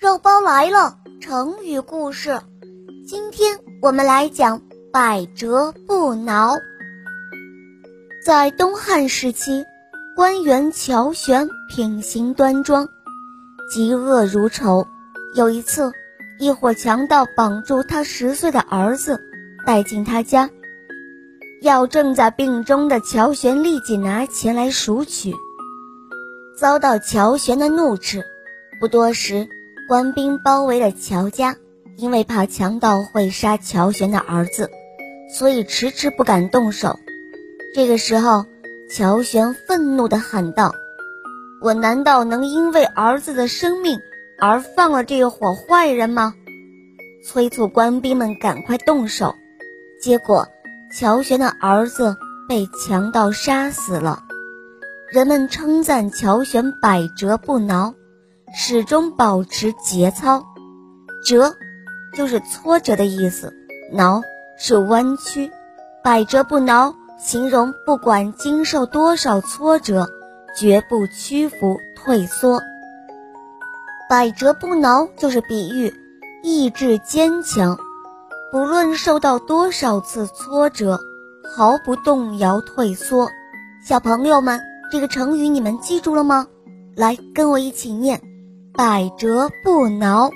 肉包来了，成语故事。今天我们来讲“百折不挠”。在东汉时期，官员乔玄品行端庄，嫉恶如仇。有一次，一伙强盗绑住他十岁的儿子，带进他家，要正在病中的乔玄立即拿钱来赎取。遭到乔玄的怒斥，不多时，官兵包围了乔家。因为怕强盗会杀乔玄的儿子，所以迟迟不敢动手。这个时候，乔玄愤怒地喊道：“我难道能因为儿子的生命而放了这伙坏人吗？”催促官兵们赶快动手。结果，乔玄的儿子被强盗杀死了。人们称赞乔玄百折不挠，始终保持节操。折，就是挫折的意思；挠是弯曲。百折不挠，形容不管经受多少挫折，绝不屈服退缩。百折不挠就是比喻意志坚强，不论受到多少次挫折，毫不动摇退缩。小朋友们。这个成语你们记住了吗？来，跟我一起念：百折不挠。